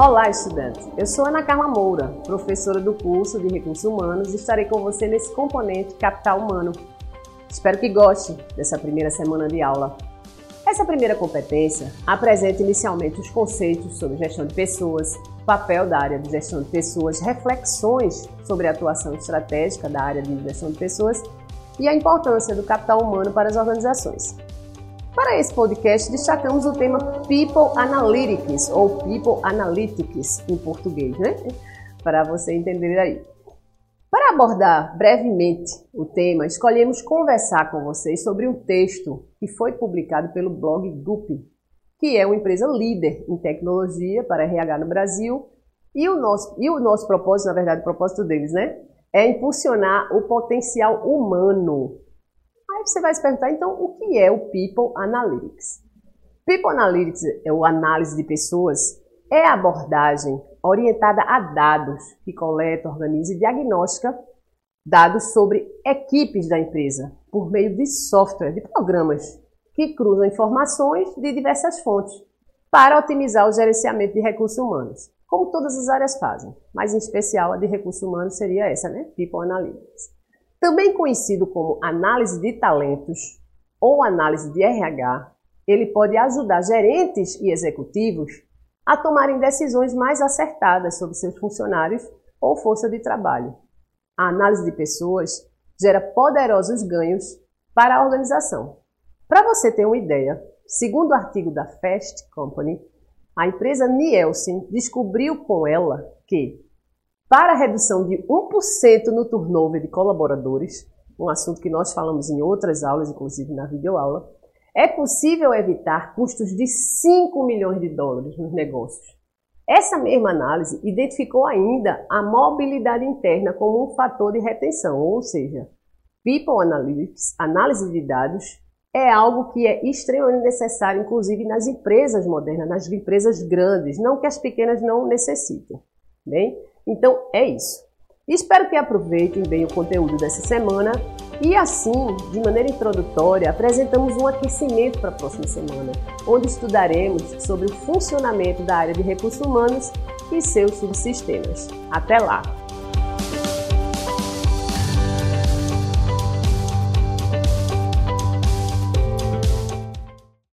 Olá, estudante! Eu sou Ana Carla Moura, professora do curso de Recursos Humanos e estarei com você nesse componente Capital Humano. Espero que goste dessa primeira semana de aula. Essa primeira competência apresenta inicialmente os conceitos sobre gestão de pessoas, papel da área de gestão de pessoas, reflexões sobre a atuação estratégica da área de gestão de pessoas e a importância do capital humano para as organizações. Para esse podcast, destacamos o tema People Analytics, ou People Analytics em português, né? Para você entender aí. Para abordar brevemente o tema, escolhemos conversar com vocês sobre um texto que foi publicado pelo blog Guppy, que é uma empresa líder em tecnologia para RH no Brasil. E o nosso, e o nosso propósito, na verdade, o propósito deles, né? É impulsionar o potencial humano você vai se perguntar, então, o que é o People Analytics? People Analytics, é o análise de pessoas, é a abordagem orientada a dados que coleta, organiza e diagnostica dados sobre equipes da empresa por meio de software, de programas que cruzam informações de diversas fontes para otimizar o gerenciamento de recursos humanos, como todas as áreas fazem, mas em especial a de recursos humanos seria essa, né? People Analytics. Também conhecido como análise de talentos ou análise de RH, ele pode ajudar gerentes e executivos a tomarem decisões mais acertadas sobre seus funcionários ou força de trabalho. A análise de pessoas gera poderosos ganhos para a organização. Para você ter uma ideia, segundo o artigo da Fast Company, a empresa Nielsen descobriu com ela que para a redução de 1% no turnover de colaboradores, um assunto que nós falamos em outras aulas, inclusive na videoaula, é possível evitar custos de 5 milhões de dólares nos negócios. Essa mesma análise identificou ainda a mobilidade interna como um fator de retenção, ou seja, People Analytics, análise de dados, é algo que é extremamente necessário, inclusive nas empresas modernas, nas empresas grandes, não que as pequenas não necessitem. Bem, então é isso. Espero que aproveitem bem o conteúdo dessa semana e assim, de maneira introdutória, apresentamos um aquecimento para a próxima semana, onde estudaremos sobre o funcionamento da área de recursos humanos e seus subsistemas. Até lá!